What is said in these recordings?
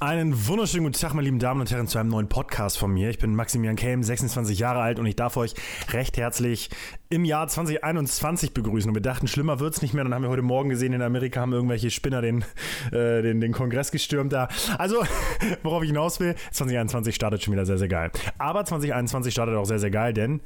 Einen wunderschönen guten Tag, meine lieben Damen und Herren, zu einem neuen Podcast von mir. Ich bin Maximilian Kelm, 26 Jahre alt und ich darf euch recht herzlich im Jahr 2021 begrüßen. Und wir dachten, schlimmer wird's nicht mehr. Dann haben wir heute Morgen gesehen, in Amerika haben irgendwelche Spinner den, äh, den, den Kongress gestürmt da. Also, worauf ich hinaus will, 2021 startet schon wieder sehr, sehr geil. Aber 2021 startet auch sehr, sehr geil, denn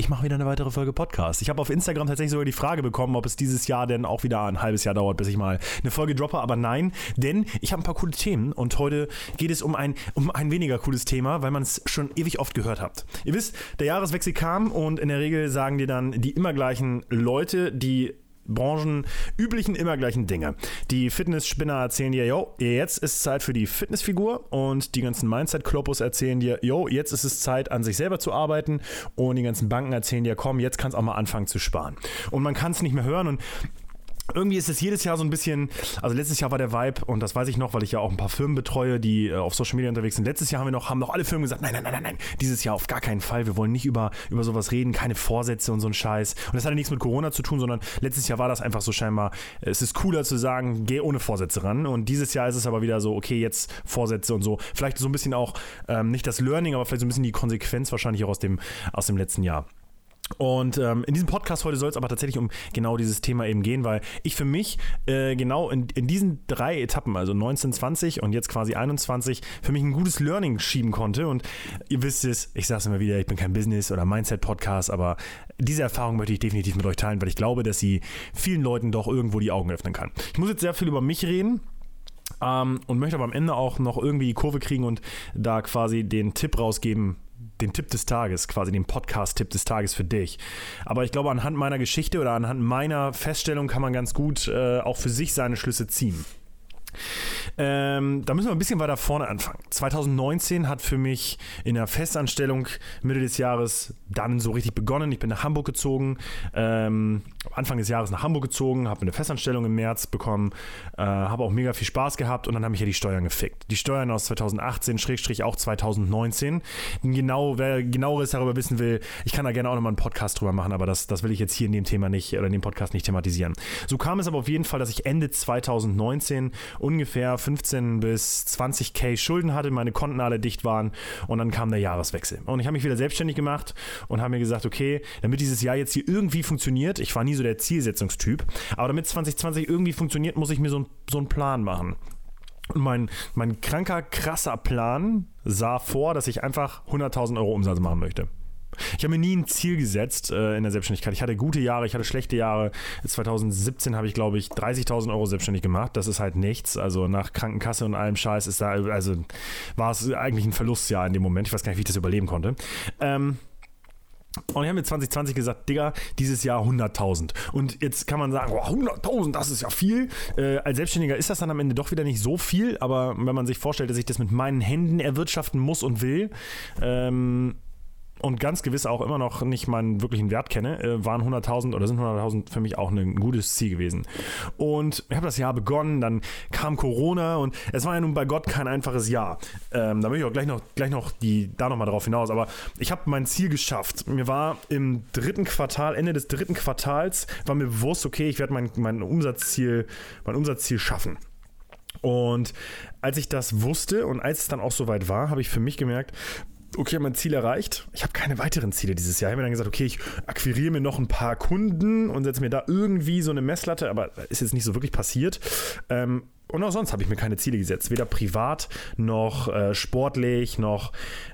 ich mache wieder eine weitere Folge Podcast. Ich habe auf Instagram tatsächlich sogar die Frage bekommen, ob es dieses Jahr denn auch wieder ein halbes Jahr dauert, bis ich mal eine Folge droppe. Aber nein, denn ich habe ein paar coole Themen und heute geht es um ein, um ein weniger cooles Thema, weil man es schon ewig oft gehört habt. Ihr wisst, der Jahreswechsel kam und in der Regel sagen dir dann die immer gleichen Leute, die branchenüblichen immer gleichen Dinge. Die Fitnessspinner erzählen dir, yo, jetzt ist Zeit für die Fitnessfigur und die ganzen Mindset-Klopos erzählen dir, yo, jetzt ist es Zeit, an sich selber zu arbeiten und die ganzen Banken erzählen dir, komm, jetzt kannst du auch mal anfangen zu sparen. Und man kann es nicht mehr hören und irgendwie ist es jedes Jahr so ein bisschen, also letztes Jahr war der Vibe und das weiß ich noch, weil ich ja auch ein paar Firmen betreue, die äh, auf Social Media unterwegs sind. Letztes Jahr haben wir noch, haben noch alle Firmen gesagt, nein, nein, nein, nein, nein, dieses Jahr auf gar keinen Fall. Wir wollen nicht über, über sowas reden, keine Vorsätze und so ein Scheiß. Und das hatte nichts mit Corona zu tun, sondern letztes Jahr war das einfach so scheinbar, es ist cooler zu sagen, geh ohne Vorsätze ran. Und dieses Jahr ist es aber wieder so, okay, jetzt Vorsätze und so. Vielleicht so ein bisschen auch, ähm, nicht das Learning, aber vielleicht so ein bisschen die Konsequenz wahrscheinlich auch aus dem, aus dem letzten Jahr. Und ähm, in diesem Podcast heute soll es aber tatsächlich um genau dieses Thema eben gehen, weil ich für mich äh, genau in, in diesen drei Etappen, also 19, 20 und jetzt quasi 21, für mich ein gutes Learning schieben konnte. Und ihr wisst es, ich sage es immer wieder, ich bin kein Business- oder Mindset-Podcast, aber diese Erfahrung möchte ich definitiv mit euch teilen, weil ich glaube, dass sie vielen Leuten doch irgendwo die Augen öffnen kann. Ich muss jetzt sehr viel über mich reden. Ähm, und möchte aber am Ende auch noch irgendwie die Kurve kriegen und da quasi den Tipp rausgeben, den Tipp des Tages, quasi den Podcast-Tipp des Tages für dich. Aber ich glaube, anhand meiner Geschichte oder anhand meiner Feststellung kann man ganz gut äh, auch für sich seine Schlüsse ziehen. Ähm, da müssen wir ein bisschen weiter vorne anfangen. 2019 hat für mich in der Festanstellung Mitte des Jahres dann so richtig begonnen. Ich bin nach Hamburg gezogen, ähm, Anfang des Jahres nach Hamburg gezogen, habe eine Festanstellung im März bekommen, äh, habe auch mega viel Spaß gehabt und dann habe ich ja die Steuern gefickt. Die Steuern aus 2018, Schrägstrich auch 2019. Genau, wer genaueres darüber wissen will, ich kann da gerne auch nochmal einen Podcast drüber machen, aber das, das will ich jetzt hier in dem Thema nicht oder in dem Podcast nicht thematisieren. So kam es aber auf jeden Fall, dass ich Ende 2019 ungefähr 15 bis 20k Schulden hatte, meine Konten alle dicht waren und dann kam der Jahreswechsel. Und ich habe mich wieder selbstständig gemacht und habe mir gesagt, okay, damit dieses Jahr jetzt hier irgendwie funktioniert, ich war nie so der Zielsetzungstyp, aber damit 2020 irgendwie funktioniert, muss ich mir so, so einen Plan machen. Und mein, mein kranker, krasser Plan sah vor, dass ich einfach 100.000 Euro Umsatz machen möchte. Ich habe mir nie ein Ziel gesetzt äh, in der Selbstständigkeit. Ich hatte gute Jahre, ich hatte schlechte Jahre. 2017 habe ich, glaube ich, 30.000 Euro selbstständig gemacht. Das ist halt nichts. Also nach Krankenkasse und allem Scheiß ist da, also war es eigentlich ein Verlustjahr in dem Moment. Ich weiß gar nicht, wie ich das überleben konnte. Ähm, und ich habe mir 2020 gesagt, Digga, dieses Jahr 100.000. Und jetzt kann man sagen, oh, 100.000, das ist ja viel. Äh, als Selbstständiger ist das dann am Ende doch wieder nicht so viel, aber wenn man sich vorstellt, dass ich das mit meinen Händen erwirtschaften muss und will, ähm, und ganz gewiss auch immer noch nicht meinen wirklichen Wert kenne, äh, waren 100.000 oder sind 100.000 für mich auch ein gutes Ziel gewesen. Und ich habe das Jahr begonnen, dann kam Corona und es war ja nun bei Gott kein einfaches Jahr. Ähm, da möchte ich auch gleich noch, gleich noch die, da nochmal drauf hinaus. Aber ich habe mein Ziel geschafft. Mir war im dritten Quartal, Ende des dritten Quartals, war mir bewusst, okay, ich werde mein, mein Umsatzziel, mein Umsatzziel schaffen. Und als ich das wusste und als es dann auch soweit war, habe ich für mich gemerkt, okay, mein Ziel erreicht. Ich habe keine weiteren Ziele dieses Jahr. Ich habe mir dann gesagt, okay, ich akquiriere mir noch ein paar Kunden und setze mir da irgendwie so eine Messlatte, aber ist jetzt nicht so wirklich passiert. Ähm, und auch sonst habe ich mir keine Ziele gesetzt. Weder privat noch äh, sportlich noch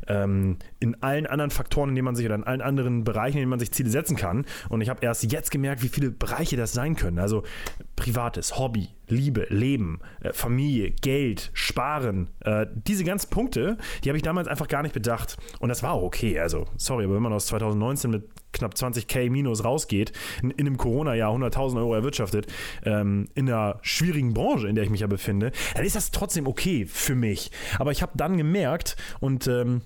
ähm, in allen anderen Faktoren, in denen man sich oder in allen anderen Bereichen, in denen man sich Ziele setzen kann. Und ich habe erst jetzt gemerkt, wie viele Bereiche das sein können. Also privates, Hobby, Liebe, Leben, äh, Familie, Geld, Sparen. Äh, diese ganzen Punkte, die habe ich damals einfach gar nicht bedacht. Und das war auch okay. Also, sorry, aber wenn man aus 2019 mit knapp 20k minus rausgeht, in, in einem Corona-Jahr 100.000 Euro erwirtschaftet, ähm, in einer schwierigen Branche, in der ich mich ja befinde, dann ist das trotzdem okay für mich. Aber ich habe dann gemerkt und ähm,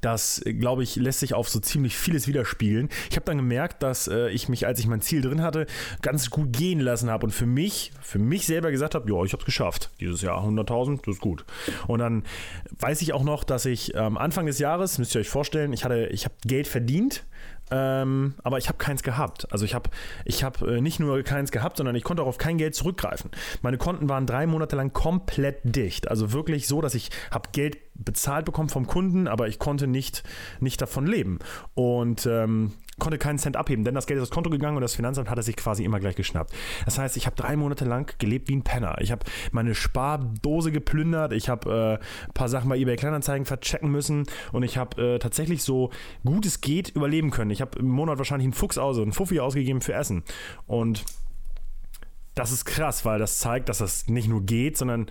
das, glaube ich, lässt sich auf so ziemlich vieles widerspiegeln. Ich habe dann gemerkt, dass äh, ich mich, als ich mein Ziel drin hatte, ganz gut gehen lassen habe und für mich, für mich selber gesagt habe, ja, ich habe es geschafft. Dieses Jahr 100.000, das ist gut. Und dann weiß ich auch noch, dass ich am ähm, Anfang des Jahres, müsst ihr euch vorstellen, ich ich habe Geld verdient ähm, aber ich habe keins gehabt. Also ich habe ich hab, äh, nicht nur keins gehabt, sondern ich konnte auch auf kein Geld zurückgreifen. Meine Konten waren drei Monate lang komplett dicht. Also wirklich so, dass ich habe Geld bezahlt bekommen vom Kunden, aber ich konnte nicht, nicht davon leben. Und ähm, konnte keinen Cent abheben, denn das Geld ist aufs Konto gegangen und das Finanzamt hat es sich quasi immer gleich geschnappt. Das heißt, ich habe drei Monate lang gelebt wie ein Penner. Ich habe meine Spardose geplündert, ich habe äh, ein paar Sachen bei eBay Kleinanzeigen verchecken müssen und ich habe äh, tatsächlich so gut es geht überleben können. Ich habe im Monat wahrscheinlich einen Fuchs aus, einen Fuffi ausgegeben für Essen. Und das ist krass, weil das zeigt, dass das nicht nur geht, sondern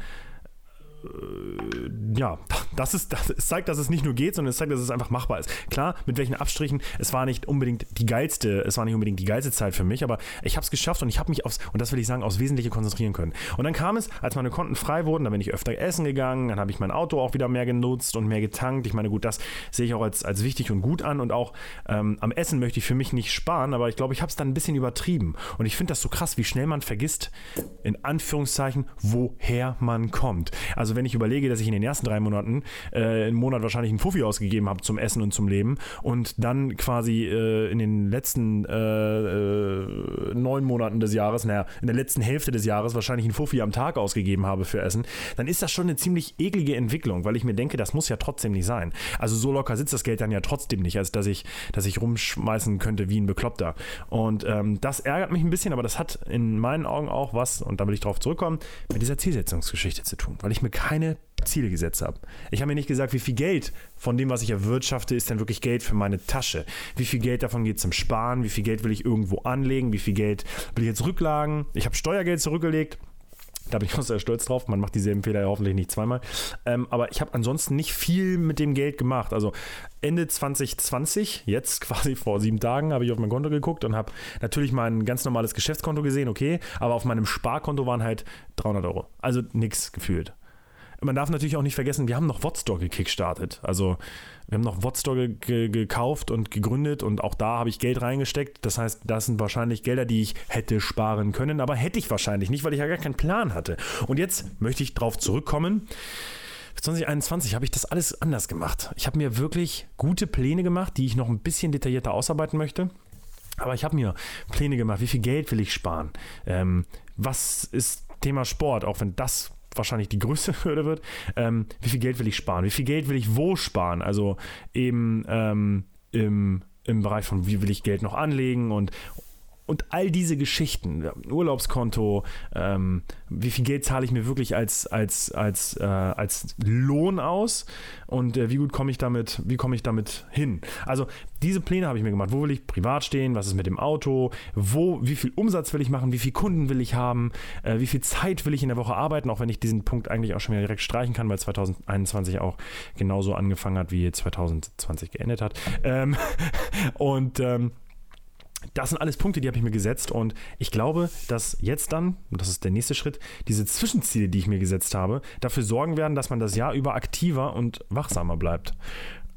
ja, das, ist, das zeigt, dass es nicht nur geht, sondern es zeigt, dass es einfach machbar ist. Klar, mit welchen Abstrichen, es war nicht unbedingt die geilste, es war nicht unbedingt die geilste Zeit für mich, aber ich habe es geschafft und ich habe mich aufs, und das will ich sagen, aufs Wesentliche konzentrieren können. Und dann kam es, als meine Konten frei wurden, dann bin ich öfter essen gegangen, dann habe ich mein Auto auch wieder mehr genutzt und mehr getankt. Ich meine, gut, das sehe ich auch als, als wichtig und gut an und auch ähm, am Essen möchte ich für mich nicht sparen, aber ich glaube, ich habe es dann ein bisschen übertrieben. Und ich finde das so krass, wie schnell man vergisst, in Anführungszeichen, woher man kommt. Also wenn ich überlege, dass ich in den ersten drei Monaten äh, im Monat wahrscheinlich einen Fuffi ausgegeben habe zum Essen und zum Leben und dann quasi äh, in den letzten äh, äh, neun Monaten des Jahres, naja, in der letzten Hälfte des Jahres wahrscheinlich einen Fuffi am Tag ausgegeben habe für Essen, dann ist das schon eine ziemlich eklige Entwicklung, weil ich mir denke, das muss ja trotzdem nicht sein. Also so locker sitzt das Geld dann ja trotzdem nicht, als dass ich, dass ich rumschmeißen könnte wie ein Bekloppter. Und ähm, das ärgert mich ein bisschen, aber das hat in meinen Augen auch was, und da will ich drauf zurückkommen, mit dieser Zielsetzungsgeschichte zu tun, weil ich mir keine Ziele gesetzt habe. Ich habe mir nicht gesagt, wie viel Geld von dem, was ich erwirtschafte, ist denn wirklich Geld für meine Tasche. Wie viel Geld davon geht zum Sparen, wie viel Geld will ich irgendwo anlegen, wie viel Geld will ich jetzt rücklagen. Ich habe Steuergeld zurückgelegt. Da bin ich auch sehr stolz drauf. Man macht dieselben Fehler ja hoffentlich nicht zweimal. Ähm, aber ich habe ansonsten nicht viel mit dem Geld gemacht. Also Ende 2020, jetzt quasi vor sieben Tagen, habe ich auf mein Konto geguckt und habe natürlich mein ganz normales Geschäftskonto gesehen, okay. Aber auf meinem Sparkonto waren halt 300 Euro. Also nichts gefühlt man darf natürlich auch nicht vergessen, wir haben noch Wotstore gekickstartet. Also wir haben noch Wotstore ge gekauft und gegründet und auch da habe ich Geld reingesteckt. Das heißt, das sind wahrscheinlich Gelder, die ich hätte sparen können, aber hätte ich wahrscheinlich nicht, weil ich ja gar keinen Plan hatte. Und jetzt möchte ich darauf zurückkommen. 2021 habe ich das alles anders gemacht. Ich habe mir wirklich gute Pläne gemacht, die ich noch ein bisschen detaillierter ausarbeiten möchte. Aber ich habe mir Pläne gemacht, wie viel Geld will ich sparen? Ähm, was ist Thema Sport, auch wenn das wahrscheinlich die größte Hürde wird. Ähm, wie viel Geld will ich sparen? Wie viel Geld will ich wo sparen? Also eben ähm, im, im Bereich von, wie will ich Geld noch anlegen und, und all diese Geschichten, Urlaubskonto, ähm, wie viel Geld zahle ich mir wirklich als, als, als, äh, als Lohn aus und äh, wie gut komme ich damit, wie komme ich damit hin? Also diese Pläne habe ich mir gemacht. Wo will ich privat stehen? Was ist mit dem Auto? Wo, wie viel Umsatz will ich machen? Wie viele Kunden will ich haben? Äh, wie viel Zeit will ich in der Woche arbeiten? Auch wenn ich diesen Punkt eigentlich auch schon wieder direkt streichen kann, weil 2021 auch genauso angefangen hat, wie 2020 geendet hat. Ähm, und ähm, das sind alles Punkte, die habe ich mir gesetzt und ich glaube, dass jetzt dann, und das ist der nächste Schritt, diese Zwischenziele, die ich mir gesetzt habe, dafür sorgen werden, dass man das Jahr über aktiver und wachsamer bleibt.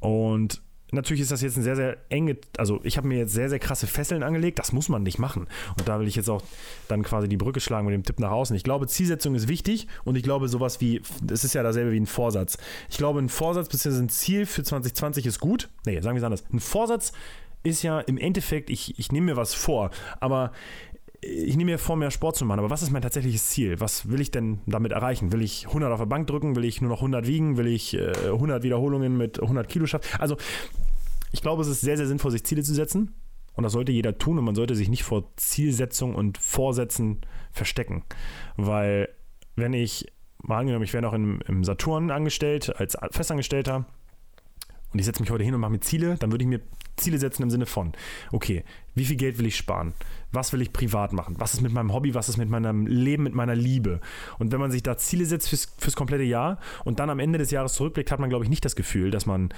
Und natürlich ist das jetzt ein sehr, sehr enge, also ich habe mir jetzt sehr, sehr krasse Fesseln angelegt, das muss man nicht machen. Und da will ich jetzt auch dann quasi die Brücke schlagen mit dem Tipp nach außen. Ich glaube, Zielsetzung ist wichtig und ich glaube, sowas wie, es ist ja dasselbe wie ein Vorsatz. Ich glaube, ein Vorsatz bzw. ein Ziel für 2020 ist gut. Nee, sagen wir es anders. Ein Vorsatz ist ja im Endeffekt, ich, ich nehme mir was vor, aber ich nehme mir vor, mehr Sport zu machen, aber was ist mein tatsächliches Ziel? Was will ich denn damit erreichen? Will ich 100 auf der Bank drücken? Will ich nur noch 100 wiegen? Will ich äh, 100 Wiederholungen mit 100 Kilo schaffen? Also, ich glaube, es ist sehr, sehr sinnvoll, sich Ziele zu setzen. Und das sollte jeder tun und man sollte sich nicht vor Zielsetzung und Vorsätzen verstecken. Weil, wenn ich, mal angenommen, ich wäre noch im, im Saturn angestellt, als Festangestellter, und ich setze mich heute hin und mache mir Ziele, dann würde ich mir Ziele setzen im Sinne von, okay, wie viel Geld will ich sparen? Was will ich privat machen? Was ist mit meinem Hobby? Was ist mit meinem Leben, mit meiner Liebe? Und wenn man sich da Ziele setzt fürs, fürs komplette Jahr und dann am Ende des Jahres zurückblickt, hat man, glaube ich, nicht das Gefühl, dass man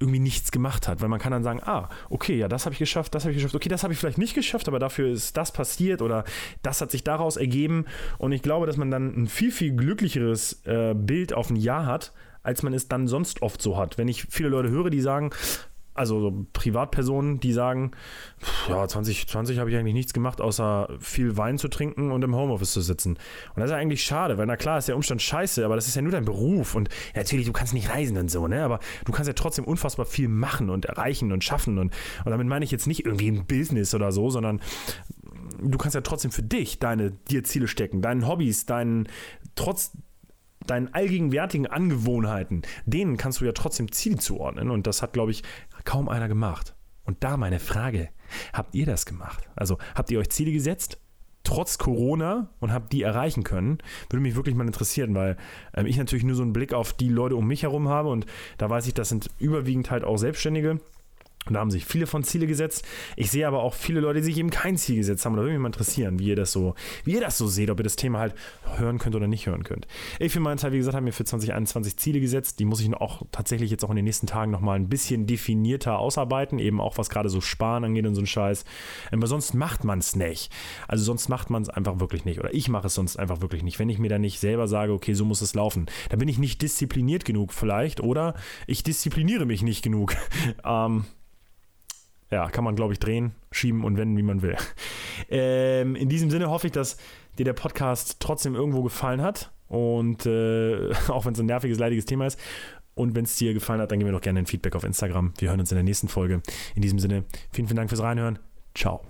irgendwie nichts gemacht hat, weil man kann dann sagen, ah, okay, ja, das habe ich geschafft, das habe ich geschafft, okay, das habe ich vielleicht nicht geschafft, aber dafür ist das passiert oder das hat sich daraus ergeben. Und ich glaube, dass man dann ein viel, viel glücklicheres äh, Bild auf ein Jahr hat, als man es dann sonst oft so hat. Wenn ich viele Leute höre, die sagen, also so Privatpersonen, die sagen, ja, 2020 habe ich eigentlich nichts gemacht, außer viel Wein zu trinken und im Homeoffice zu sitzen. Und das ist eigentlich schade, weil na klar ist der Umstand scheiße, aber das ist ja nur dein Beruf und ja, natürlich, du kannst nicht reisen und so, ne? Aber du kannst ja trotzdem unfassbar viel machen und erreichen und schaffen und, und damit meine ich jetzt nicht irgendwie ein Business oder so, sondern du kannst ja trotzdem für dich deine dir Ziele stecken, deinen Hobbys, deinen trotz deinen allgegenwärtigen Angewohnheiten, denen kannst du ja trotzdem Ziele zuordnen. Und das hat, glaube ich, kaum einer gemacht. Und da meine Frage, habt ihr das gemacht? Also habt ihr euch Ziele gesetzt? Trotz Corona und habt die erreichen können, würde mich wirklich mal interessieren, weil ähm, ich natürlich nur so einen Blick auf die Leute um mich herum habe und da weiß ich, das sind überwiegend halt auch Selbstständige, und da haben sich viele von Ziele gesetzt. Ich sehe aber auch viele Leute, die sich eben kein Ziel gesetzt haben. Da würde mich mal interessieren, wie ihr das so, wie ihr das so seht, ob ihr das Thema halt hören könnt oder nicht hören könnt. Ich für meinen Teil, wie gesagt, habe mir für 2021 Ziele gesetzt. Die muss ich auch tatsächlich jetzt auch in den nächsten Tagen nochmal ein bisschen definierter ausarbeiten. Eben auch was gerade so Sparen angeht und so ein Scheiß. Aber sonst macht man es nicht. Also sonst macht man es einfach wirklich nicht. Oder ich mache es sonst einfach wirklich nicht. Wenn ich mir da nicht selber sage, okay, so muss es laufen. Da bin ich nicht diszipliniert genug vielleicht. Oder ich diszipliniere mich nicht genug. ähm, ja, kann man, glaube ich, drehen, schieben und wenden, wie man will. Ähm, in diesem Sinne hoffe ich, dass dir der Podcast trotzdem irgendwo gefallen hat. Und äh, auch wenn es ein nerviges, leidiges Thema ist. Und wenn es dir gefallen hat, dann gib mir doch gerne ein Feedback auf Instagram. Wir hören uns in der nächsten Folge. In diesem Sinne, vielen, vielen Dank fürs Reinhören. Ciao.